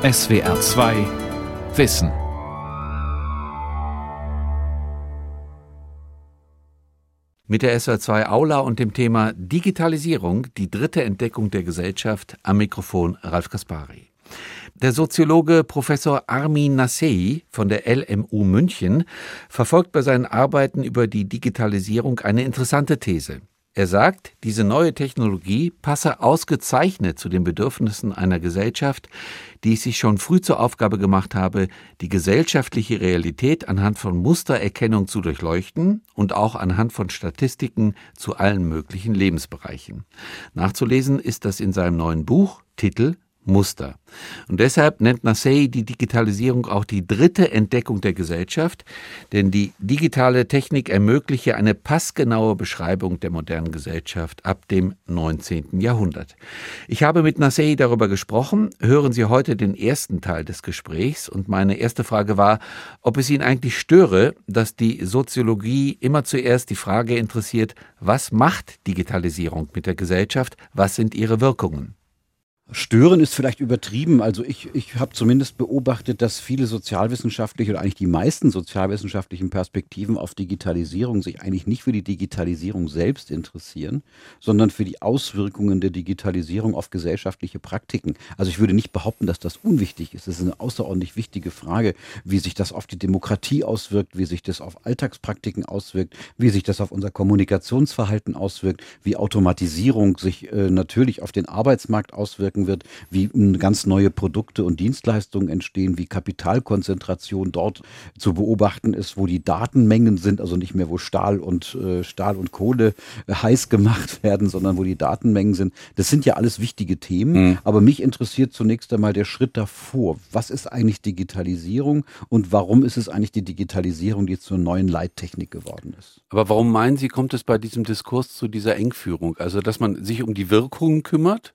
SWR 2 Wissen. Mit der SWR 2 Aula und dem Thema Digitalisierung, die dritte Entdeckung der Gesellschaft, am Mikrofon Ralf Kaspari. Der Soziologe Professor Armin Nassei von der LMU München verfolgt bei seinen Arbeiten über die Digitalisierung eine interessante These. Er sagt, diese neue Technologie passe ausgezeichnet zu den Bedürfnissen einer Gesellschaft, die es sich schon früh zur Aufgabe gemacht habe, die gesellschaftliche Realität anhand von Mustererkennung zu durchleuchten und auch anhand von Statistiken zu allen möglichen Lebensbereichen. Nachzulesen ist das in seinem neuen Buch, Titel Muster. Und deshalb nennt Nassei die Digitalisierung auch die dritte Entdeckung der Gesellschaft, denn die digitale Technik ermögliche eine passgenaue Beschreibung der modernen Gesellschaft ab dem 19. Jahrhundert. Ich habe mit Nassei darüber gesprochen. Hören Sie heute den ersten Teil des Gesprächs und meine erste Frage war, ob es ihn eigentlich störe, dass die Soziologie immer zuerst die Frage interessiert, was macht Digitalisierung mit der Gesellschaft, was sind ihre Wirkungen? Stören ist vielleicht übertrieben. Also ich, ich habe zumindest beobachtet, dass viele sozialwissenschaftliche oder eigentlich die meisten sozialwissenschaftlichen Perspektiven auf Digitalisierung sich eigentlich nicht für die Digitalisierung selbst interessieren, sondern für die Auswirkungen der Digitalisierung auf gesellschaftliche Praktiken. Also ich würde nicht behaupten, dass das unwichtig ist. Das ist eine außerordentlich wichtige Frage, wie sich das auf die Demokratie auswirkt, wie sich das auf Alltagspraktiken auswirkt, wie sich das auf unser Kommunikationsverhalten auswirkt, wie Automatisierung sich äh, natürlich auf den Arbeitsmarkt auswirkt wirken wird, wie ganz neue Produkte und Dienstleistungen entstehen, wie Kapitalkonzentration dort zu beobachten ist, wo die Datenmengen sind, also nicht mehr wo Stahl und äh, Stahl und Kohle äh, heiß gemacht werden, sondern wo die Datenmengen sind. Das sind ja alles wichtige Themen, mhm. aber mich interessiert zunächst einmal der Schritt davor. Was ist eigentlich Digitalisierung und warum ist es eigentlich die Digitalisierung, die zur neuen Leittechnik geworden ist? Aber warum meinen Sie, kommt es bei diesem Diskurs zu dieser Engführung? Also, dass man sich um die Wirkungen kümmert?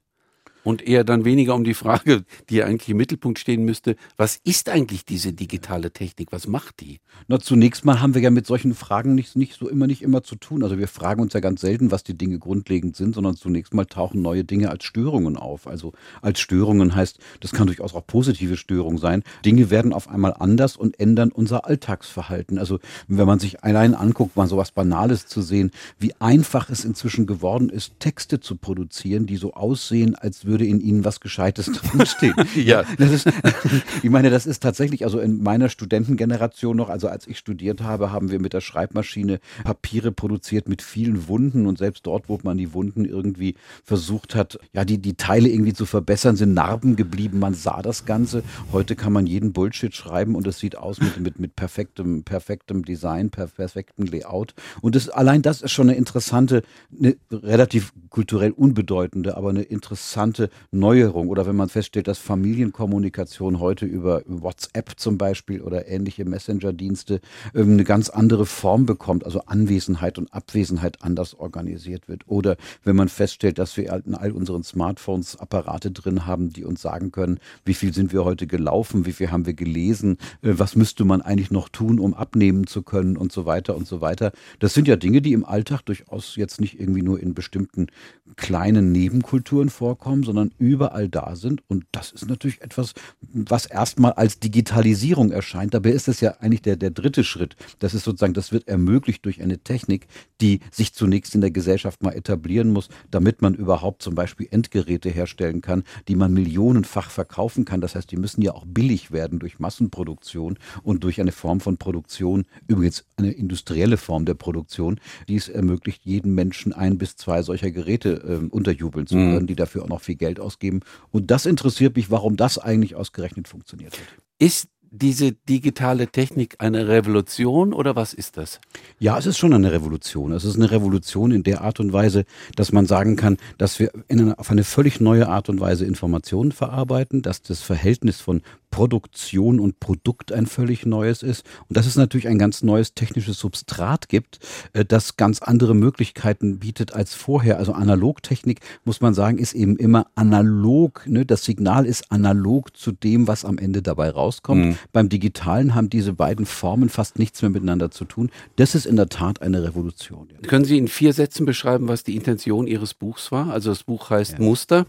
Und eher dann weniger um die Frage, die eigentlich im Mittelpunkt stehen müsste, was ist eigentlich diese digitale Technik? Was macht die? Na, zunächst mal haben wir ja mit solchen Fragen nicht, nicht so immer nicht immer zu tun. Also wir fragen uns ja ganz selten, was die Dinge grundlegend sind, sondern zunächst mal tauchen neue Dinge als Störungen auf. Also als Störungen heißt, das kann durchaus auch positive Störung sein. Dinge werden auf einmal anders und ändern unser Alltagsverhalten. Also wenn man sich allein anguckt, mal so was Banales zu sehen, wie einfach es inzwischen geworden ist, Texte zu produzieren, die so aussehen, als würde würde in ihnen was Gescheites drinstehen. ja. Das ist, ich meine, das ist tatsächlich, also in meiner Studentengeneration noch, also als ich studiert habe, haben wir mit der Schreibmaschine Papiere produziert mit vielen Wunden und selbst dort, wo man die Wunden irgendwie versucht hat, ja, die, die Teile irgendwie zu verbessern, sind Narben geblieben. Man sah das Ganze. Heute kann man jeden Bullshit schreiben und es sieht aus mit, mit, mit perfektem, perfektem Design, per, perfektem Layout. Und das, allein das ist schon eine interessante, eine relativ kulturell unbedeutende, aber eine interessante große Neuerung. Oder wenn man feststellt, dass Familienkommunikation heute über WhatsApp zum Beispiel oder ähnliche Messenger-Dienste ähm, eine ganz andere Form bekommt, also Anwesenheit und Abwesenheit anders organisiert wird. Oder wenn man feststellt, dass wir in all unseren Smartphones Apparate drin haben, die uns sagen können, wie viel sind wir heute gelaufen, wie viel haben wir gelesen, äh, was müsste man eigentlich noch tun, um abnehmen zu können und so weiter und so weiter. Das sind ja Dinge, die im Alltag durchaus jetzt nicht irgendwie nur in bestimmten kleinen Nebenkulturen vorkommen, sondern überall da sind. Und das ist natürlich etwas, was erstmal als Digitalisierung erscheint. Dabei ist es ja eigentlich der, der dritte Schritt. Das ist sozusagen, das wird ermöglicht durch eine Technik, die sich zunächst in der Gesellschaft mal etablieren muss, damit man überhaupt zum Beispiel Endgeräte herstellen kann, die man millionenfach verkaufen kann. Das heißt, die müssen ja auch billig werden durch Massenproduktion und durch eine Form von Produktion, übrigens eine industrielle Form der Produktion, die es ermöglicht, jedem Menschen ein bis zwei solcher Geräte äh, unterjubeln zu mhm. können, mhm. die dafür auch noch viel Geld ausgeben. Und das interessiert mich, warum das eigentlich ausgerechnet funktioniert hat. Ist diese digitale Technik eine Revolution oder was ist das? Ja, es ist schon eine Revolution. Es ist eine Revolution in der Art und Weise, dass man sagen kann, dass wir eine, auf eine völlig neue Art und Weise Informationen verarbeiten, dass das Verhältnis von Produktion und Produkt ein völlig neues ist und dass es natürlich ein ganz neues technisches Substrat gibt, äh, das ganz andere Möglichkeiten bietet als vorher. Also Analogtechnik, muss man sagen, ist eben immer analog. Ne? Das Signal ist analog zu dem, was am Ende dabei rauskommt. Mhm. Beim Digitalen haben diese beiden Formen fast nichts mehr miteinander zu tun. Das ist in der Tat eine Revolution. Können Sie in vier Sätzen beschreiben, was die Intention Ihres Buchs war? Also das Buch heißt ja. Muster.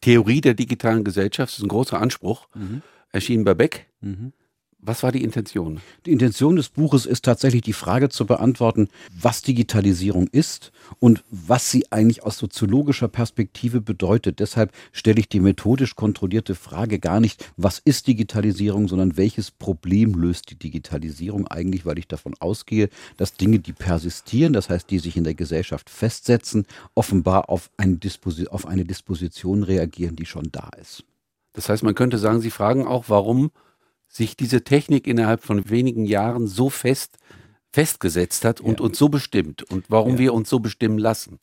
Theorie der digitalen Gesellschaft, das ist ein großer Anspruch, Mhm. Erschienen bei Beck. Mhm. Was war die Intention? Die Intention des Buches ist tatsächlich die Frage zu beantworten, was Digitalisierung ist und was sie eigentlich aus soziologischer Perspektive bedeutet. Deshalb stelle ich die methodisch kontrollierte Frage gar nicht, was ist Digitalisierung, sondern welches Problem löst die Digitalisierung eigentlich, weil ich davon ausgehe, dass Dinge, die persistieren, das heißt, die sich in der Gesellschaft festsetzen, offenbar auf eine, Disposi auf eine Disposition reagieren, die schon da ist. Das heißt, man könnte sagen, Sie fragen auch, warum sich diese Technik innerhalb von wenigen Jahren so fest festgesetzt hat und Ja. uns so bestimmt und warum Ja. wir uns so bestimmen lassen.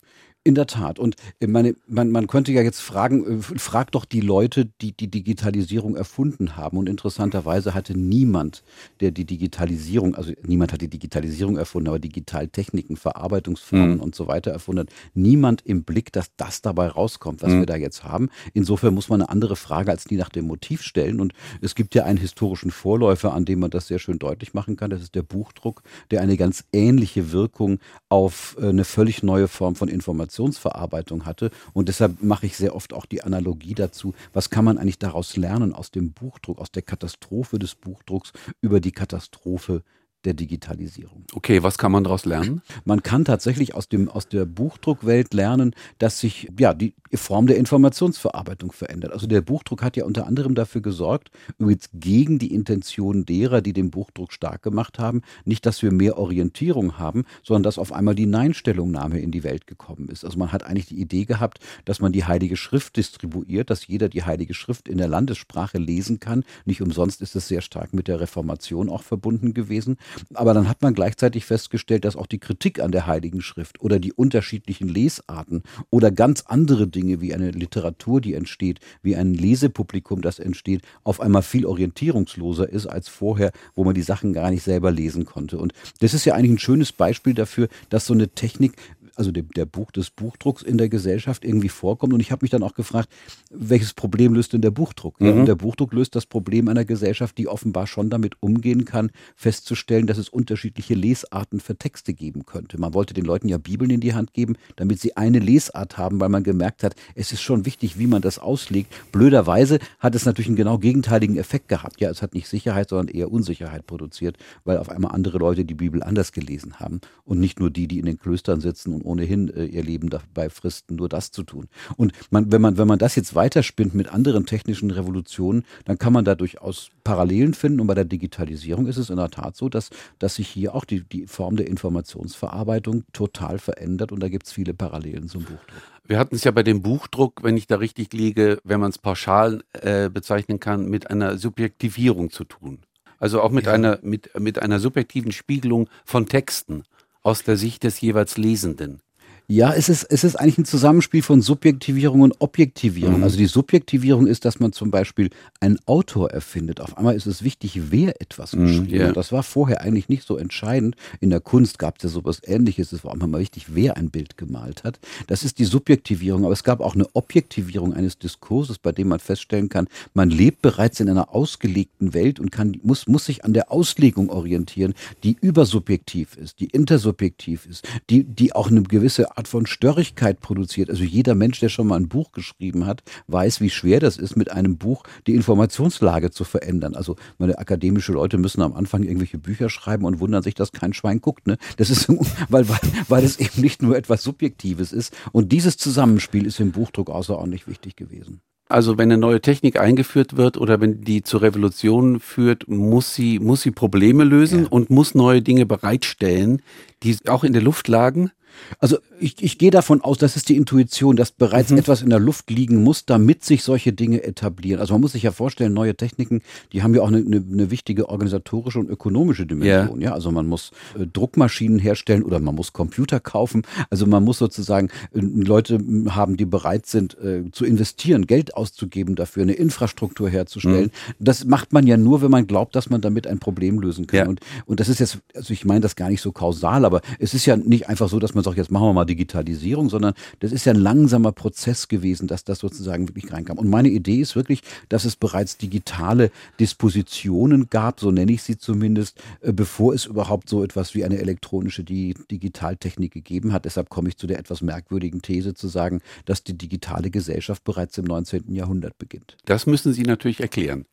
In der Tat. Und äh, meine, man, man könnte ja jetzt fragen, äh, frag doch die Leute, die die Digitalisierung erfunden haben. Und interessanterweise hatte niemand, der die Digitalisierung, also niemand hat die Digitalisierung erfunden, aber Digitaltechniken, Verarbeitungsformen Mhm. und so weiter erfunden, hat, niemand im Blick, dass das dabei rauskommt, was Mhm. wir da jetzt haben. Insofern muss man eine andere Frage als die nach dem Motiv stellen. Und es gibt ja einen historischen Vorläufer, an dem man das sehr schön deutlich machen kann. Das ist der Buchdruck, der eine ganz ähnliche Wirkung auf äh, eine völlig neue Form von Informationsverarbeitung hatte. Und deshalb mache ich sehr oft auch die Analogie dazu, was kann man eigentlich daraus lernen aus dem Buchdruck, aus der Katastrophe des Buchdrucks über die Katastrophe der Digitalisierung. Okay, was kann man daraus lernen? Man kann tatsächlich aus, dem, aus der Buchdruckwelt lernen, dass sich ja, die Form der Informationsverarbeitung verändert. Also der Buchdruck hat ja unter anderem dafür gesorgt, übrigens gegen die Intention derer, die den Buchdruck stark gemacht haben, nicht, dass wir mehr Orientierung haben, sondern dass auf einmal die Nein-Stellungnahme in die Welt gekommen ist. Also man hat eigentlich die Idee gehabt, dass man die Heilige Schrift distribuiert, dass jeder die Heilige Schrift in der Landessprache lesen kann. Nicht umsonst ist es sehr stark mit der Reformation auch verbunden gewesen. Aber dann hat man gleichzeitig festgestellt, dass auch die Kritik an der Heiligen Schrift oder die unterschiedlichen Lesarten oder ganz andere Dinge wie eine Literatur, die entsteht, wie ein Lesepublikum, das entsteht, auf einmal viel orientierungsloser ist als vorher, wo man die Sachen gar nicht selber lesen konnte. Und das ist ja eigentlich ein schönes Beispiel dafür, dass so eine Technik also der, der Buch des Buchdrucks in der Gesellschaft irgendwie vorkommt. Und ich habe mich dann auch gefragt, welches Problem löst denn der Buchdruck? Ja, Mhm. und der Buchdruck löst das Problem einer Gesellschaft, die offenbar schon damit umgehen kann, festzustellen, dass es unterschiedliche Lesarten für Texte geben könnte. Man wollte den Leuten ja Bibeln in die Hand geben, damit sie eine Lesart haben, weil man gemerkt hat, es ist schon wichtig, wie man das auslegt. Blöderweise hat es natürlich einen genau gegenteiligen Effekt gehabt. Ja, es hat nicht Sicherheit, sondern eher Unsicherheit produziert, weil auf einmal andere Leute die Bibel anders gelesen haben und nicht nur die, die in den Klöstern sitzen und ohnehin äh, ihr Leben dabei fristen, nur das zu tun. Und man, wenn man, wenn man das jetzt weiterspinnt mit anderen technischen Revolutionen, dann kann man da durchaus Parallelen finden. Und bei der Digitalisierung ist es in der Tat so, dass, dass sich hier auch die, die Form der Informationsverarbeitung total verändert und da gibt es viele Parallelen zum Buchdruck. Wir hatten es ja bei dem Buchdruck, wenn ich da richtig liege, wenn man es pauschal äh, bezeichnen kann, mit einer Subjektivierung zu tun. Also auch mit, Ja. einer, mit, mit einer subjektiven Spiegelung von Texten aus der Sicht des jeweils Lesenden. Ja, es ist, es ist eigentlich ein Zusammenspiel von Subjektivierung und Objektivierung. Mhm. Also die Subjektivierung ist, dass man zum Beispiel einen Autor erfindet. Auf einmal ist es wichtig, wer etwas Mhm, geschrieben ja. hat. Das war vorher eigentlich nicht so entscheidend. In der Kunst gab es ja sowas ähnliches. Es war auch mal wichtig, wer ein Bild gemalt hat. Das ist die Subjektivierung. Aber es gab auch eine Objektivierung eines Diskurses, bei dem man feststellen kann, man lebt bereits in einer ausgelegten Welt und kann, muss, muss sich an der Auslegung orientieren, die übersubjektiv ist, die intersubjektiv ist, die, die auch eine gewisse Art von Störrigkeit produziert. Also jeder Mensch, der schon mal ein Buch geschrieben hat, weiß, wie schwer das ist, mit einem Buch die Informationslage zu verändern. Also meine akademische Leute müssen am Anfang irgendwelche Bücher schreiben und wundern sich, dass kein Schwein guckt. Ne? Das ist, weil, weil, weil es eben nicht nur etwas Subjektives ist. Und dieses Zusammenspiel ist im Buchdruck außerordentlich wichtig gewesen. Also wenn eine neue Technik eingeführt wird oder wenn die zur Revolution führt, muss sie, muss sie Probleme lösen Ja. und muss neue Dinge bereitstellen, die auch in der Luft lagen. Also ich, ich gehe davon aus, das ist die Intuition, dass bereits Mhm. etwas in der Luft liegen muss, damit sich solche Dinge etablieren. Also man muss sich ja vorstellen, neue Techniken, die haben ja auch eine, eine, eine wichtige organisatorische und ökonomische Dimension. Ja. also man muss äh, Druckmaschinen herstellen oder man muss Computer kaufen. Also man muss sozusagen äh, Leute haben, die bereit sind äh, zu investieren, Geld auszugeben dafür, eine Infrastruktur herzustellen. Das macht man ja nur, wenn man glaubt, dass man damit ein Problem lösen kann. Ja. Und, und das ist jetzt, also ich meine das gar nicht so kausal, aber es ist ja nicht einfach so, dass man sagt, jetzt machen wir mal Digitalisierung, sondern das ist ja ein langsamer Prozess gewesen, dass das sozusagen wirklich reinkam. Und meine Idee ist wirklich, dass es bereits digitale Dispositionen gab, so nenne ich sie zumindest, äh, bevor es überhaupt so etwas wie eine elektronische Digitaltechnik gegeben hat. Deshalb komme ich zu der etwas merkwürdigen These zu sagen, dass die digitale Gesellschaft bereits im 19. Jahrhundert beginnt. Das müssen Sie natürlich erklären.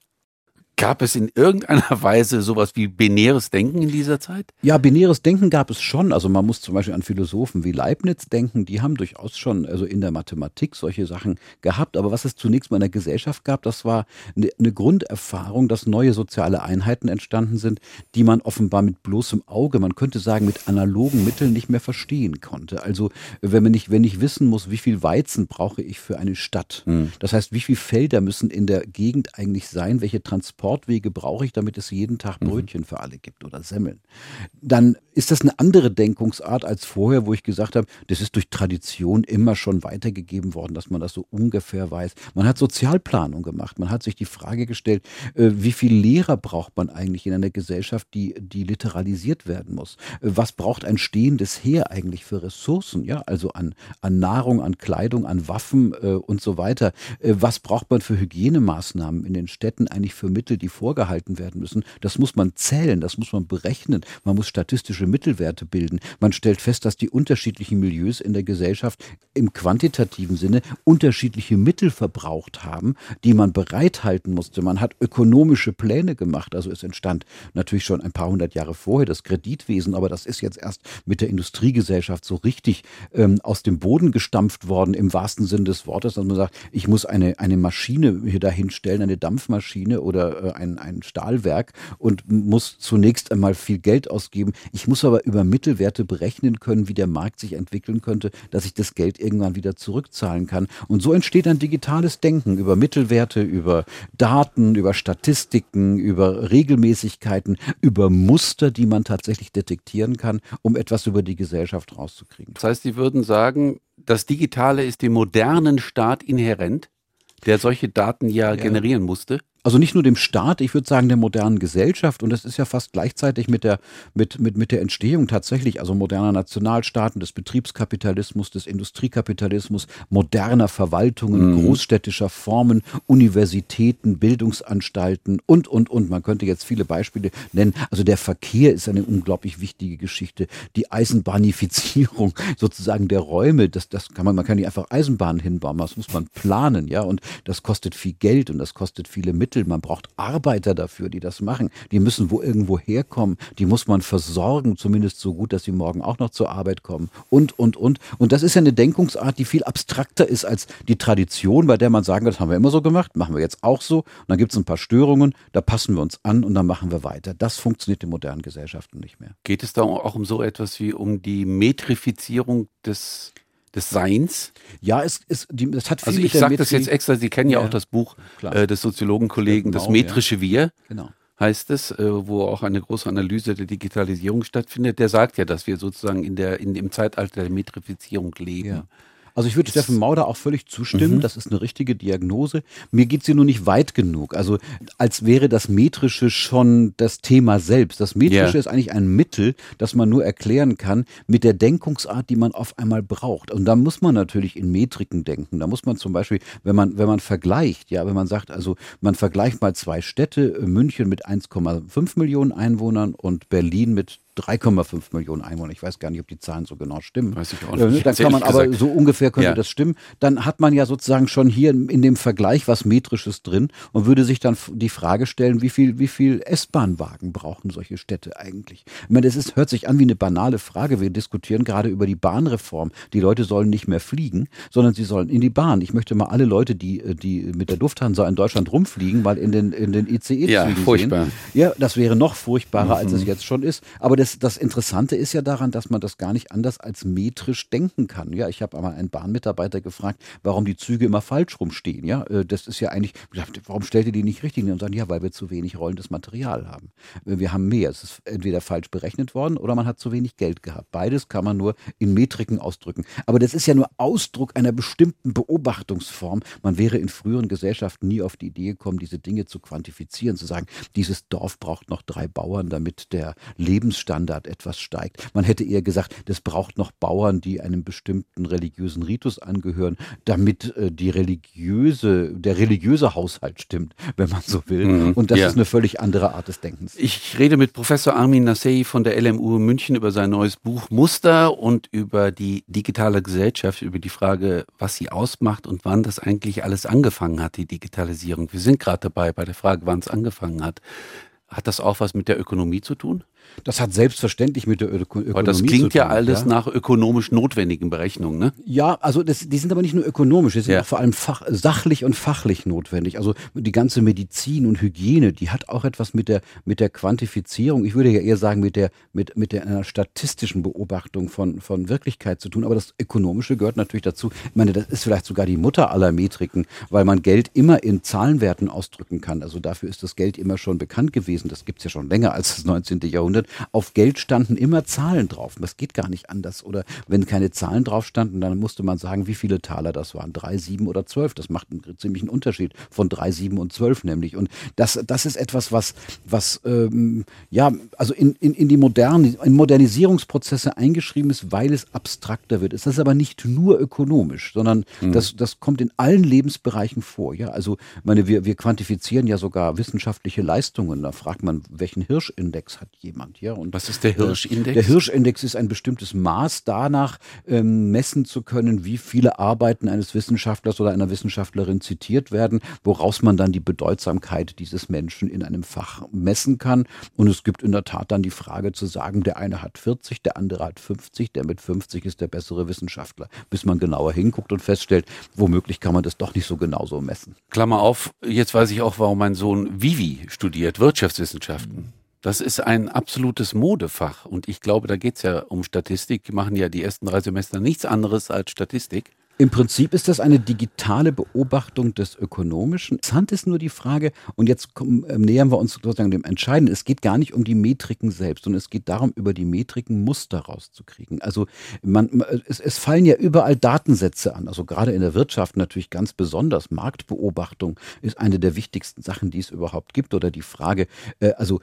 Gab es in irgendeiner Weise sowas wie binäres Denken in dieser Zeit? Ja, binäres Denken gab es schon. Also man muss zum Beispiel an Philosophen wie Leibniz denken. Die haben durchaus schon also in der Mathematik solche Sachen gehabt. Aber was es zunächst mal in der Gesellschaft gab, das war eine, eine Grunderfahrung, dass neue soziale Einheiten entstanden sind, die man offenbar mit bloßem Auge, man könnte sagen mit analogen Mitteln nicht mehr verstehen konnte. Also wenn man nicht, wenn ich wissen muss, wie viel Weizen brauche ich für eine Stadt. Hm. Das heißt, wie viele Felder müssen in der Gegend eigentlich sein, welche Transport Transportwege brauche ich, damit es jeden Tag mhm. Brötchen mhm. für alle gibt oder Semmeln. Dann ist das eine andere Denkungsart als vorher, wo ich gesagt habe, das ist durch Tradition immer schon weitergegeben worden, dass man das so ungefähr weiß. Man hat Sozialplanung gemacht. Man hat sich die Frage gestellt, äh, wie viele Lehrer braucht man eigentlich in einer Gesellschaft, die, die literalisiert werden muss? Äh, was braucht ein stehendes Heer eigentlich für Ressourcen? Ja, also an, an Nahrung, an Kleidung, an Waffen äh, und so weiter. Äh, was braucht man für Hygienemaßnahmen in den Städten eigentlich für Mittel? Mittel, die vorgehalten werden müssen, das muss man zählen, das muss man berechnen. Man muss statistische Mittelwerte bilden. Man stellt fest, dass die unterschiedlichen Milieus in der Gesellschaft im quantitativen Sinne unterschiedliche Mittel verbraucht haben, die man bereithalten musste. Man hat ökonomische Pläne gemacht. Also es entstand natürlich schon ein paar hundert Jahre vorher das Kreditwesen, aber das ist jetzt erst mit der Industriegesellschaft so richtig ähm, aus dem Boden gestampft worden, im wahrsten Sinne des Wortes, dass man sagt, ich muss eine, eine Maschine hier dahin stellen, eine Dampfmaschine oder ein, ein Stahlwerk und muss zunächst einmal viel Geld ausgeben. Ich muss aber über Mittelwerte berechnen können, wie der Markt sich entwickeln könnte, dass ich das Geld irgendwann wieder zurückzahlen kann. Und so entsteht ein digitales Denken über Mittelwerte, über Daten, über Statistiken, über Regelmäßigkeiten, über Muster, die man tatsächlich detektieren kann, um etwas über die Gesellschaft rauszukriegen. Das heißt, Sie würden sagen, das Digitale ist dem modernen Staat inhärent, der solche Daten ja, ja. generieren musste? Also nicht nur dem Staat, ich würde sagen der modernen Gesellschaft und das ist ja fast gleichzeitig mit der, mit, mit, mit der Entstehung tatsächlich, also moderner Nationalstaaten, des Betriebskapitalismus, des Industriekapitalismus, moderner Verwaltungen, mhm. großstädtischer Formen, Universitäten, Bildungsanstalten und, und, und. Man könnte jetzt viele Beispiele nennen. Also der Verkehr ist eine unglaublich wichtige Geschichte. Die Eisenbahnifizierung sozusagen der Räume, das, das kann man, man kann nicht einfach Eisenbahnen hinbauen, das muss man planen, ja, und das kostet viel Geld und das kostet viele Mittel. Mittel, man braucht Arbeiter dafür, die das machen. Die müssen wo irgendwo herkommen, die muss man versorgen, zumindest so gut, dass sie morgen auch noch zur Arbeit kommen und, und, und. Und das ist ja eine Denkungsart, die viel abstrakter ist als die Tradition, bei der man sagen, das haben wir immer so gemacht, machen wir jetzt auch so. Und dann gibt es ein paar Störungen, da passen wir uns an und dann machen wir weiter. Das funktioniert in modernen Gesellschaften nicht mehr. Geht es da auch um so etwas wie um die Metrifizierung des des Seins. Ja, es, es, die, es hat viel Also ich sage das jetzt extra, Sie kennen ja, ja auch das Buch äh, des Soziologenkollegen, das metrische ja. Wir. Genau. Heißt es, äh, wo auch eine große Analyse der Digitalisierung stattfindet, der sagt ja, dass wir sozusagen in der, in, im Zeitalter der Metrifizierung leben. Ja. Also ich würde Steffen Mauder auch völlig zustimmen. Mhm. Das ist eine richtige Diagnose. Mir geht sie nur nicht weit genug. Also als wäre das Metrische schon das Thema selbst. Das Metrische yeah. ist eigentlich ein Mittel, das man nur erklären kann mit der Denkungsart, die man auf einmal braucht. Und da muss man natürlich in Metriken denken. Da muss man zum Beispiel, wenn man, wenn man vergleicht, ja, wenn man sagt, also man vergleicht mal zwei Städte, München mit 1,5 Millionen Einwohnern und Berlin mit 3,5 Millionen Einwohner. Ich weiß gar nicht, ob die Zahlen so genau stimmen. Weiß ich auch nicht. Äh, dann kann man aber so ungefähr könnte ja. das stimmen. Dann hat man ja sozusagen schon hier in dem Vergleich was Metrisches drin und würde sich dann die Frage stellen, wie viel, wie viel S-Bahn-Wagen brauchen solche Städte eigentlich? Ich meine, das ist, hört sich an wie eine banale Frage. Wir diskutieren gerade über die Bahnreform. Die Leute sollen nicht mehr fliegen, sondern sie sollen in die Bahn. Ich möchte mal alle Leute, die, die mit der Lufthansa in Deutschland rumfliegen, mal in den, in den ICE-Zügen ja, furchtbar. sehen. Ja, das wäre noch furchtbarer, mhm. als es jetzt schon ist. Aber das, das Interessante ist ja daran, dass man das gar nicht anders als metrisch denken kann. Ja, ich habe einmal einen Bahnmitarbeiter gefragt, warum die Züge immer falsch rumstehen. Ja, äh, das ist ja eigentlich, warum stellt ihr die nicht richtig? Und sagen, ja, weil wir zu wenig rollendes Material haben. Äh, wir haben mehr. Es ist entweder falsch berechnet worden oder man hat zu wenig Geld gehabt. Beides kann man nur in Metriken ausdrücken. Aber das ist ja nur Ausdruck einer bestimmten Beobachtungsform. Man wäre in früheren Gesellschaften nie auf die Idee gekommen, diese Dinge zu quantifizieren, zu sagen, dieses Dorf braucht noch drei Bauern, damit der Lebensstandard Lebensstandard etwas steigt. Man hätte eher gesagt, das braucht noch Bauern, die einem bestimmten religiösen Ritus angehören, damit äh, die religiöse, der religiöse Haushalt stimmt, wenn man so will. Mhm, Und das ja. ist eine völlig andere Art des Denkens. Ich rede mit Professor Armin Nassei von der LMU München über sein neues Buch Muster und über die digitale Gesellschaft, über die Frage, was sie ausmacht und wann das eigentlich alles angefangen hat, die Digitalisierung. Wir sind gerade dabei bei der Frage, wann es angefangen hat. Hat das auch was mit der Ökonomie zu tun? Das hat selbstverständlich mit der Öko Ökonomie aber das klingt tun, ja alles ja? nach ökonomisch notwendigen Berechnungen, ne? Ja, also das, die sind aber nicht nur ökonomisch, die sind ja. vor allem fach, sachlich und fachlich notwendig. Also die ganze Medizin und Hygiene, die hat auch etwas mit der mit der Quantifizierung, ich würde ja eher sagen mit der mit mit der einer statistischen Beobachtung von von Wirklichkeit zu tun. Aber das Ökonomische gehört natürlich dazu. Ich meine, das ist vielleicht sogar die Mutter aller Metriken, weil man Geld immer in Zahlenwerten ausdrücken kann. Also dafür ist das Geld immer schon bekannt gewesen. Das gibt's ja schon länger als das 19. Jahrhundert. Jahrhundert, auf Geld standen immer Zahlen drauf. Das geht gar nicht anders. Oder wenn keine Zahlen drauf standen, dann musste man sagen, wie viele Taler das waren. Drei, sieben oder zwölf. Das macht einen ziemlichen Unterschied von drei, sieben und zwölf nämlich. Und das, das ist etwas, was, was ähm, ja, also in, in, in die modernen, in Modernisierungsprozesse eingeschrieben ist, weil es abstrakter wird. Es ist aber nicht nur ökonomisch, sondern mhm. das, das kommt in allen Lebensbereichen vor. Ja, also meine, wir, wir quantifizieren ja sogar wissenschaftliche Leistungen. Da fragt man, welchen Hirschindex hat jemand? Genannt. Ja? Und Was ist der Hirschindex? Der Hirschindex ist ein bestimmtes Maß danach ähm, messen zu können, wie viele Arbeiten eines Wissenschaftlers oder einer Wissenschaftlerin zitiert werden, woraus man dann die Bedeutsamkeit dieses Menschen in einem Fach messen kann. Und es gibt in der Tat dann die Frage zu sagen, der eine hat 40, der andere hat 50, der mit 50 ist der bessere Wissenschaftler, bis man genauer hinguckt und feststellt, womöglich kann man das doch nicht so genau so messen. Klammer auf, jetzt weiß ich auch, warum mein Sohn Vivi studiert, Wirtschaftswissenschaften. Das ist ein absolutes Modefach und ich glaube, da geht es ja um Statistik. Die machen ja die ersten drei Semester nichts anderes als Statistik. Im Prinzip ist das eine digitale Beobachtung des Ökonomischen. Interessant ist nur die Frage, und jetzt kommen, äh, nähern wir uns sozusagen dem Entscheidenden, es geht gar nicht um die Metriken selbst, sondern es geht darum, über die Metriken Muster rauszukriegen. Also man, es, es fallen ja überall Datensätze an, also gerade in der Wirtschaft natürlich ganz besonders. Marktbeobachtung ist eine der wichtigsten Sachen, die es überhaupt gibt, oder die Frage, äh, also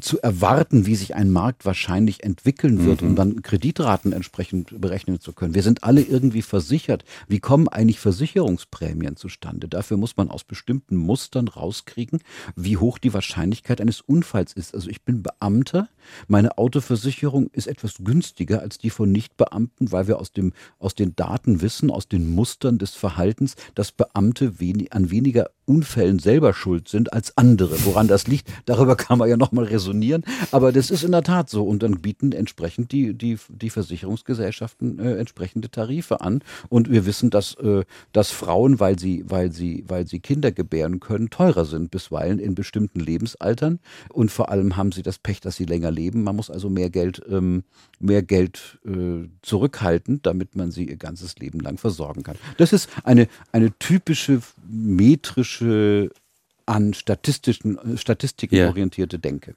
zu erwarten, wie sich ein Markt wahrscheinlich entwickeln wird, mhm. um dann Kreditraten entsprechend berechnen zu können. Wir sind alle irgendwie versichert wie kommen eigentlich Versicherungsprämien zustande? Dafür muss man aus bestimmten Mustern rauskriegen, wie hoch die Wahrscheinlichkeit eines Unfalls ist. Also ich bin Beamter, meine Autoversicherung ist etwas günstiger als die von Nichtbeamten, weil wir aus, dem, aus den Daten wissen, aus den Mustern des Verhaltens, dass Beamte wenig, an weniger Unfällen selber schuld sind als andere. Woran das liegt, darüber kann man ja nochmal resonieren. Aber das ist in der Tat so. Und dann bieten entsprechend die, die, die Versicherungsgesellschaften äh, entsprechende Tarife an. Und wir wissen, dass, äh, dass Frauen, weil sie, weil, sie, weil sie Kinder gebären können, teurer sind, bisweilen in bestimmten Lebensaltern. Und vor allem haben sie das Pech, dass sie länger leben. Man muss also mehr Geld, ähm, mehr Geld äh, zurückhalten, damit man sie ihr ganzes Leben lang versorgen kann. Das ist eine, eine typische metrische, an statistischen, Statistiken yeah. orientierte Denke.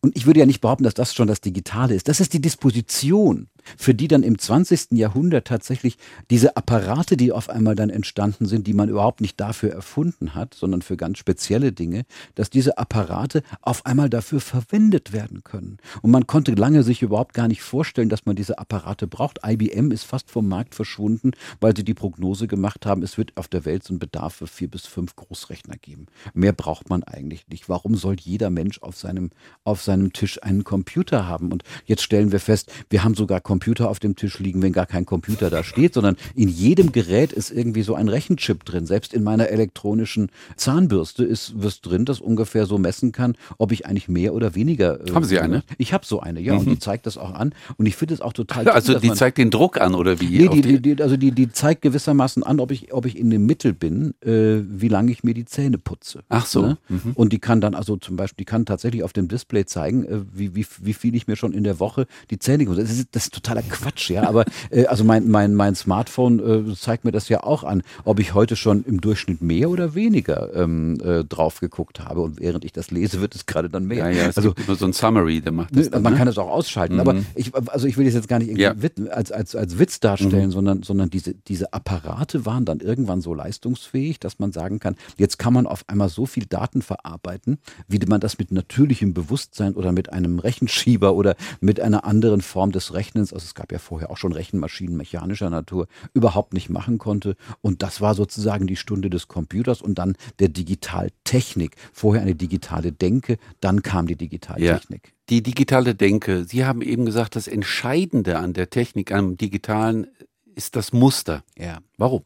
Und ich würde ja nicht behaupten, dass das schon das Digitale ist. Das ist die Disposition für die dann im 20. Jahrhundert tatsächlich diese Apparate, die auf einmal dann entstanden sind, die man überhaupt nicht dafür erfunden hat, sondern für ganz spezielle Dinge, dass diese Apparate auf einmal dafür verwendet werden können. Und man konnte lange sich überhaupt gar nicht vorstellen, dass man diese Apparate braucht. IBM ist fast vom Markt verschwunden, weil sie die Prognose gemacht haben, es wird auf der Welt so einen Bedarf für vier bis fünf Großrechner geben. Mehr braucht man eigentlich nicht. Warum soll jeder Mensch auf seinem, auf seinem Tisch einen Computer haben? Und jetzt stellen wir fest, wir haben sogar Computer auf dem Tisch liegen, wenn gar kein Computer da steht, sondern in jedem Gerät ist irgendwie so ein Rechenchip drin. Selbst in meiner elektronischen Zahnbürste ist was drin, das ungefähr so messen kann, ob ich eigentlich mehr oder weniger. Äh, Haben Sie eine? Ich habe so eine, ja, mhm. und die zeigt das auch an. Und ich finde es auch total. Also die zeigt den Druck an oder wie? Nee, die, die, die, also die, die zeigt gewissermaßen an, ob ich, ob ich in dem Mittel bin, äh, wie lange ich mir die Zähne putze. Ach so. Ne? Mhm. Und die kann dann also zum Beispiel, die kann tatsächlich auf dem Display zeigen, äh, wie, wie, wie viel ich mir schon in der Woche die Zähne putze. Das ist, das ist totaler Quatsch, ja. Aber äh, also mein, mein, mein Smartphone äh, zeigt mir das ja auch an, ob ich heute schon im Durchschnitt mehr oder weniger ähm, äh, drauf geguckt habe. Und während ich das lese, wird es gerade dann mehr. Ja, ja, es also, immer so ein Summary, der macht das dann, Man ne? kann es auch ausschalten. Mhm. Aber ich, also ich will das jetzt gar nicht irgendwie ja. als, als, als Witz darstellen, mhm. sondern, sondern diese, diese Apparate waren dann irgendwann so leistungsfähig, dass man sagen kann, jetzt kann man auf einmal so viel Daten verarbeiten, wie man das mit natürlichem Bewusstsein oder mit einem Rechenschieber oder mit einer anderen Form des Rechnens, also es gab ja vorher auch schon Rechenmaschinen mechanischer Natur, überhaupt nicht machen konnte. Und das war sozusagen die Stunde des Computers und dann der Digitaltechnik. Vorher eine digitale Denke, dann kam die Digitaltechnik. Ja. Die digitale Denke. Sie haben eben gesagt, das Entscheidende an der Technik, am Digitalen ist das Muster. Ja. Warum?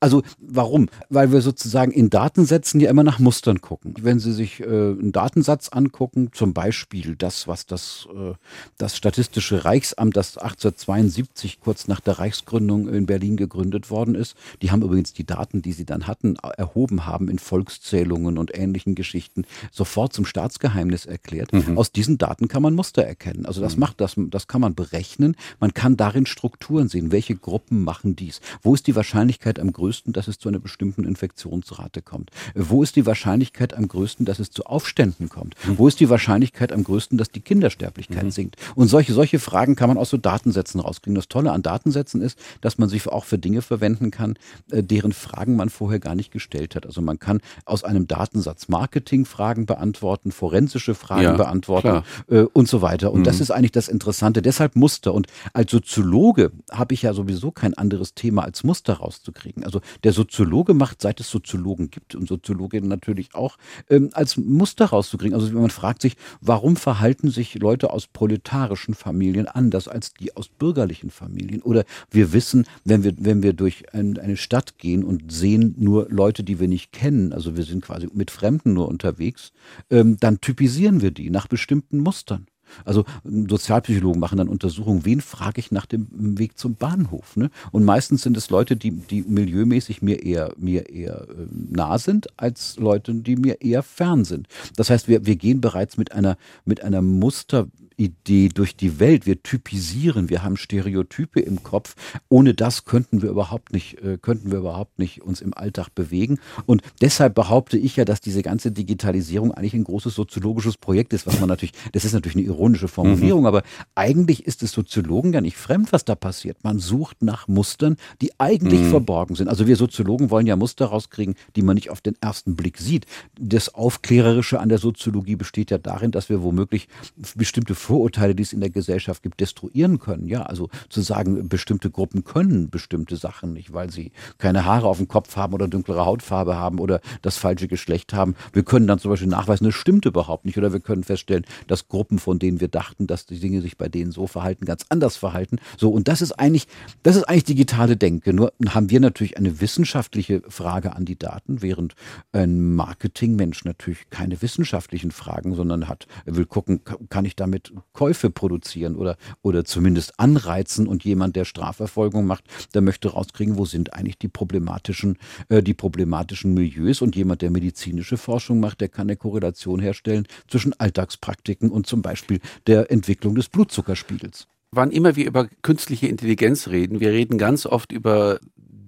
Also warum? Weil wir sozusagen in Datensätzen ja immer nach Mustern gucken. Wenn Sie sich äh, einen Datensatz angucken, zum Beispiel das, was das, äh, das Statistische Reichsamt, das 1872 kurz nach der Reichsgründung in Berlin gegründet worden ist, die haben übrigens die Daten, die sie dann hatten, erhoben haben in Volkszählungen und ähnlichen Geschichten, sofort zum Staatsgeheimnis erklärt. Mhm. Aus diesen Daten kann man Muster erkennen. Also das mhm. macht das, das kann man berechnen. Man kann darin Strukturen sehen. Welche Gruppen machen dies? Wo ist die Wahrscheinlichkeit am größten, dass es zu einer bestimmten Infektionsrate kommt? Wo ist die Wahrscheinlichkeit am größten, dass es zu Aufständen kommt? Mhm. Wo ist die Wahrscheinlichkeit am größten, dass die Kindersterblichkeit mhm. sinkt? Und solche, solche Fragen kann man aus so Datensätzen rauskriegen. Das Tolle an Datensätzen ist, dass man sie auch für Dinge verwenden kann, äh, deren Fragen man vorher gar nicht gestellt hat. Also man kann aus einem Datensatz Marketingfragen beantworten, forensische Fragen ja, beantworten äh, und so weiter. Und mhm. das ist eigentlich das Interessante. Deshalb Muster. Und als Soziologe habe ich ja sowieso kein anderes Thema als Muster rauszukriegen. Also der Soziologe macht, seit es Soziologen gibt und Soziologinnen natürlich auch, ähm, als Muster rauszukriegen. Also man fragt sich, warum verhalten sich Leute aus proletarischen Familien anders als die aus bürgerlichen Familien? Oder wir wissen, wenn wir, wenn wir durch ein, eine Stadt gehen und sehen nur Leute, die wir nicht kennen, also wir sind quasi mit Fremden nur unterwegs, ähm, dann typisieren wir die nach bestimmten Mustern. Also Sozialpsychologen machen dann Untersuchungen, wen frage ich nach dem Weg zum Bahnhof? Ne? Und meistens sind es Leute, die, die milieumäßig mir eher, mir eher äh, nah sind, als Leute, die mir eher fern sind. Das heißt, wir, wir gehen bereits mit einer, mit einer Muster Idee durch die Welt. Wir typisieren, wir haben Stereotype im Kopf. Ohne das könnten wir überhaupt nicht, äh, könnten wir überhaupt nicht uns im Alltag bewegen. Und deshalb behaupte ich ja, dass diese ganze Digitalisierung eigentlich ein großes soziologisches Projekt ist, was man natürlich, das ist natürlich eine ironische Formulierung, mhm. aber eigentlich ist es Soziologen ja nicht fremd, was da passiert. Man sucht nach Mustern, die eigentlich mhm. verborgen sind. Also wir Soziologen wollen ja Muster rauskriegen, die man nicht auf den ersten Blick sieht. Das Aufklärerische an der Soziologie besteht ja darin, dass wir womöglich bestimmte Vorurteile, die es in der Gesellschaft gibt, destruieren können. Ja, also zu sagen, bestimmte Gruppen können bestimmte Sachen nicht, weil sie keine Haare auf dem Kopf haben oder dunklere Hautfarbe haben oder das falsche Geschlecht haben. Wir können dann zum Beispiel nachweisen, das stimmt überhaupt nicht. Oder wir können feststellen, dass Gruppen, von denen wir dachten, dass die Dinge sich bei denen so verhalten, ganz anders verhalten. So, und das ist eigentlich, das ist eigentlich digitale Denke. Nur haben wir natürlich eine wissenschaftliche Frage an die Daten, während ein Marketingmensch natürlich keine wissenschaftlichen Fragen, sondern hat, will gucken, kann ich damit Käufe produzieren oder, oder zumindest anreizen und jemand, der Strafverfolgung macht, der möchte rauskriegen, wo sind eigentlich die problematischen, äh, die problematischen Milieus und jemand, der medizinische Forschung macht, der kann eine Korrelation herstellen zwischen Alltagspraktiken und zum Beispiel der Entwicklung des Blutzuckerspiegels. Wann immer wir über künstliche Intelligenz reden, wir reden ganz oft über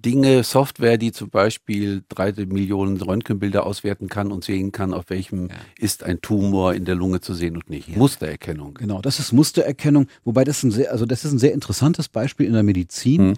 Dinge, Software, die zum Beispiel drei Millionen Röntgenbilder auswerten kann und sehen kann, auf welchem ja. ist ein Tumor in der Lunge zu sehen und nicht. Ja. Mustererkennung. Genau, das ist Mustererkennung, wobei das ein sehr, also das ist ein sehr interessantes Beispiel in der Medizin. Hm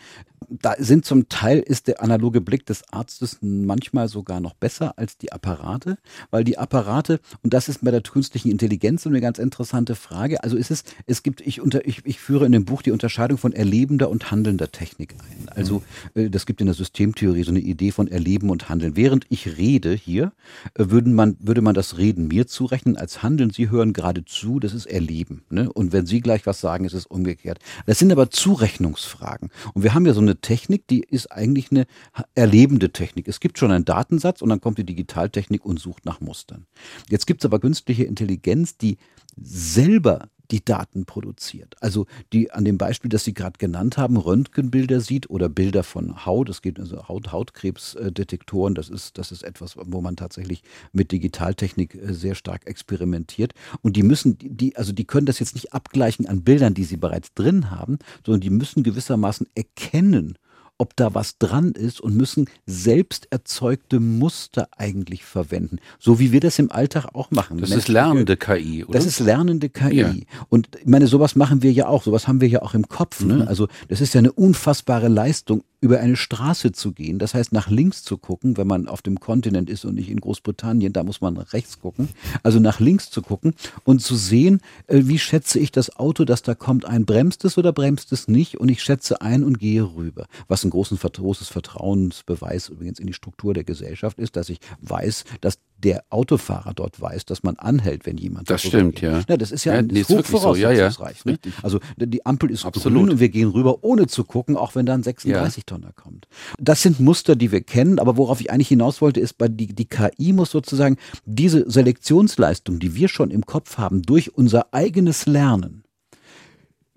da sind zum Teil ist der analoge Blick des Arztes manchmal sogar noch besser als die Apparate, weil die Apparate, und das ist bei der künstlichen Intelligenz eine ganz interessante Frage, also ist es, es gibt, ich, unter, ich, ich führe in dem Buch die Unterscheidung von erlebender und handelnder Technik ein. Also äh, das gibt in der Systemtheorie so eine Idee von Erleben und Handeln. Während ich rede hier, äh, würden man, würde man das Reden mir zurechnen als Handeln. Sie hören gerade zu, das ist Erleben. Ne? Und wenn Sie gleich was sagen, ist es umgekehrt. Das sind aber Zurechnungsfragen. Und wir haben ja so eine Technik, die ist eigentlich eine erlebende Technik. Es gibt schon einen Datensatz und dann kommt die Digitaltechnik und sucht nach Mustern. Jetzt gibt es aber künstliche Intelligenz, die selber die Daten produziert. Also die an dem Beispiel, das Sie gerade genannt haben, Röntgenbilder sieht oder Bilder von Haut, es geht also Haut, Hautkrebsdetektoren, das ist, das ist etwas, wo man tatsächlich mit Digitaltechnik äh, sehr stark experimentiert. Und die müssen, die, also die können das jetzt nicht abgleichen an Bildern, die sie bereits drin haben, sondern die müssen gewissermaßen erkennen, ob da was dran ist und müssen selbst erzeugte Muster eigentlich verwenden. So wie wir das im Alltag auch machen. Das ist lernende KI, oder? Das ist lernende KI. Ja. Und ich meine, sowas machen wir ja auch. Sowas haben wir ja auch im Kopf. Ne? Mhm. Also das ist ja eine unfassbare Leistung, über eine Straße zu gehen. Das heißt, nach links zu gucken, wenn man auf dem Kontinent ist und nicht in Großbritannien, da muss man rechts gucken. Also nach links zu gucken und zu sehen, äh, wie schätze ich das Auto, das da kommt ein, bremst es oder bremst es nicht? Und ich schätze ein und gehe rüber. Was ein großen, großes Vertrauensbeweis übrigens in die Struktur der Gesellschaft ist, dass ich weiß, dass der Autofahrer dort weiß, dass man anhält, wenn jemand. Das stimmt, geht. ja. ja. Das ist ja, ja ein nee, Hochvoraussetzungsreich. So. Ja, ja. Ne? Also die Ampel ist Absolut. grün und wir gehen rüber, ohne zu gucken, auch wenn da ein 36 Tonner kommt. Das sind Muster, die wir kennen, aber worauf ich eigentlich hinaus wollte, ist, die, die KI muss sozusagen diese Selektionsleistung, die wir schon im Kopf haben, durch unser eigenes Lernen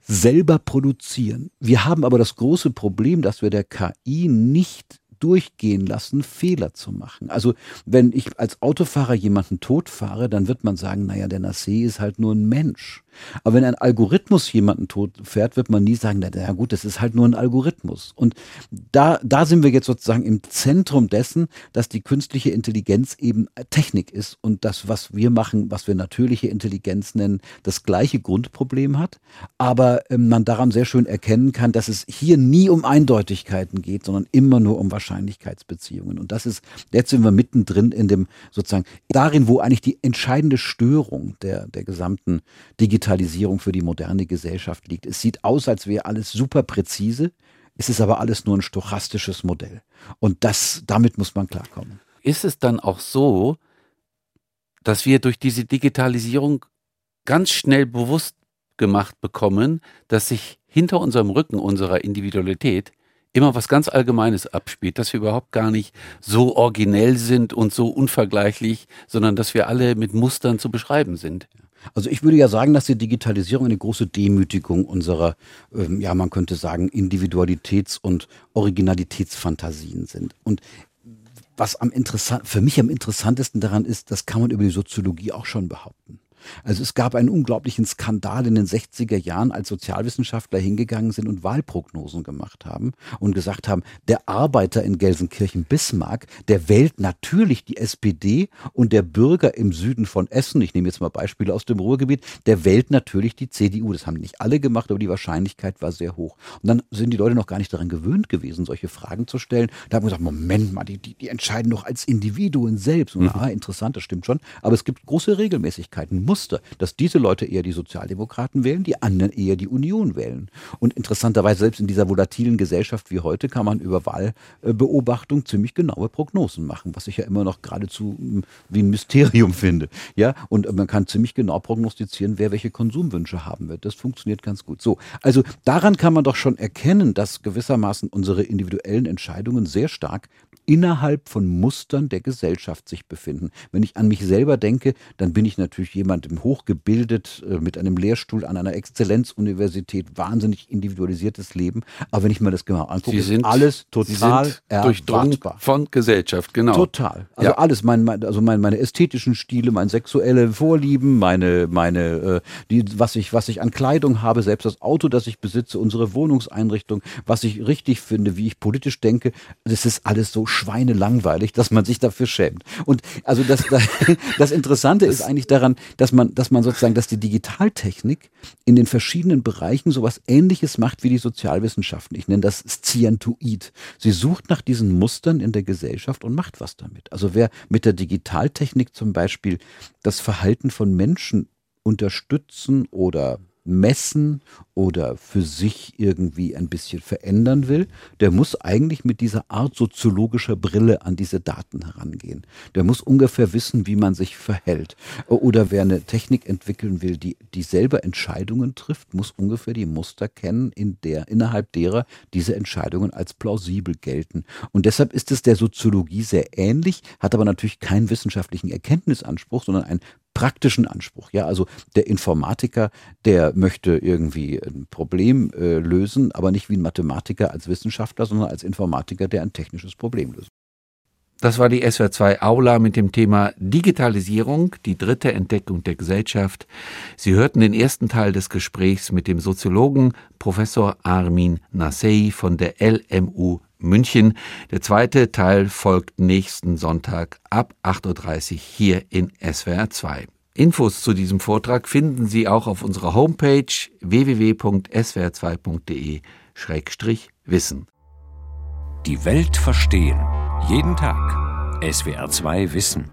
selber produzieren. Wir haben aber das große Problem, dass wir der KI nicht durchgehen lassen, Fehler zu machen. Also wenn ich als Autofahrer jemanden totfahre, dann wird man sagen, naja, der Nassé ist halt nur ein Mensch. Aber wenn ein Algorithmus jemanden tot fährt, wird man nie sagen, na, na gut, das ist halt nur ein Algorithmus. Und da, da sind wir jetzt sozusagen im Zentrum dessen, dass die künstliche Intelligenz eben Technik ist und das, was wir machen, was wir natürliche Intelligenz nennen, das gleiche Grundproblem hat. Aber äh, man daran sehr schön erkennen kann, dass es hier nie um Eindeutigkeiten geht, sondern immer nur um Wahrscheinlichkeitsbeziehungen. Und das ist, jetzt sind wir mittendrin in dem sozusagen darin, wo eigentlich die entscheidende Störung der, der gesamten Digitalisierung Digitalisierung für die moderne Gesellschaft liegt. Es sieht aus, als wäre alles super präzise, es ist aber alles nur ein stochastisches Modell. Und das, damit muss man klarkommen. Ist es dann auch so, dass wir durch diese Digitalisierung ganz schnell bewusst gemacht bekommen, dass sich hinter unserem Rücken unserer Individualität immer was ganz Allgemeines abspielt, dass wir überhaupt gar nicht so originell sind und so unvergleichlich, sondern dass wir alle mit Mustern zu beschreiben sind. Also ich würde ja sagen, dass die Digitalisierung eine große Demütigung unserer, ähm, ja man könnte sagen, Individualitäts- und Originalitätsfantasien sind. Und was am interessant, für mich am interessantesten daran ist, das kann man über die Soziologie auch schon behaupten. Also es gab einen unglaublichen Skandal in den 60er Jahren, als Sozialwissenschaftler hingegangen sind und Wahlprognosen gemacht haben und gesagt haben, der Arbeiter in Gelsenkirchen-Bismarck, der wählt natürlich die SPD und der Bürger im Süden von Essen, ich nehme jetzt mal Beispiele aus dem Ruhrgebiet, der wählt natürlich die CDU. Das haben nicht alle gemacht, aber die Wahrscheinlichkeit war sehr hoch. Und dann sind die Leute noch gar nicht daran gewöhnt gewesen, solche Fragen zu stellen. Da haben wir gesagt, Moment mal, die, die, die entscheiden doch als Individuen selbst. Und, mhm. ah, interessant, das stimmt schon. Aber es gibt große Regelmäßigkeiten. Muster, dass diese Leute eher die Sozialdemokraten wählen, die anderen eher die Union wählen. Und interessanterweise, selbst in dieser volatilen Gesellschaft wie heute, kann man über Wahlbeobachtung ziemlich genaue Prognosen machen, was ich ja immer noch geradezu hm, wie ein Mysterium finde. Ja, und man kann ziemlich genau prognostizieren, wer welche Konsumwünsche haben wird. Das funktioniert ganz gut. So, also daran kann man doch schon erkennen, dass gewissermaßen unsere individuellen Entscheidungen sehr stark innerhalb von Mustern der Gesellschaft sich befinden. Wenn ich an mich selber denke, dann bin ich natürlich jemandem hochgebildet, äh, mit einem Lehrstuhl an einer Exzellenzuniversität, wahnsinnig individualisiertes Leben. Aber wenn ich mir das genau angucke, ist alles total durchdrungen von Gesellschaft, genau. Total. Also ja. alles, mein, mein, also mein, meine ästhetischen Stile, meine sexuelle Vorlieben, meine, meine, äh, die, was ich, was ich an Kleidung habe, selbst das Auto, das ich besitze, unsere Wohnungseinrichtung, was ich richtig finde, wie ich politisch denke, das ist alles so schweinelangweilig, dass man sich dafür schämt. Und also das, das Interessante ist eigentlich daran, dass man, dass man sozusagen, dass die Digitaltechnik in den verschiedenen Bereichen sowas ähnliches macht wie die Sozialwissenschaften. Ich nenne das Scientoid. Sie sucht nach diesen Mustern in der Gesellschaft und macht was damit. Also wer mit der Digitaltechnik zum Beispiel das Verhalten von Menschen unterstützen oder messen oder für sich irgendwie ein bisschen verändern will, der muss eigentlich mit dieser Art soziologischer Brille an diese Daten herangehen. Der muss ungefähr wissen, wie man sich verhält. Oder wer eine Technik entwickeln will, die, die selber Entscheidungen trifft, muss ungefähr die Muster kennen, in der, innerhalb derer diese Entscheidungen als plausibel gelten. Und deshalb ist es der Soziologie sehr ähnlich, hat aber natürlich keinen wissenschaftlichen Erkenntnisanspruch, sondern ein praktischen Anspruch. Ja, also der Informatiker, der möchte irgendwie ein Problem äh, lösen, aber nicht wie ein Mathematiker als Wissenschaftler, sondern als Informatiker, der ein technisches Problem löst. Das war die SWR2 Aula mit dem Thema Digitalisierung, die dritte Entdeckung der Gesellschaft. Sie hörten den ersten Teil des Gesprächs mit dem Soziologen Professor Armin Nassei von der LMU München. Der zweite Teil folgt nächsten Sonntag ab 8.30 Uhr hier in SWR2. Infos zu diesem Vortrag finden Sie auch auf unserer Homepage www.swr2.de-wissen. Die Welt verstehen. Jeden Tag. SWR2 Wissen.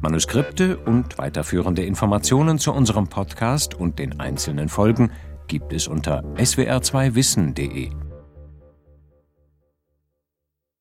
Manuskripte und weiterführende Informationen zu unserem Podcast und den einzelnen Folgen gibt es unter swr2wissen.de.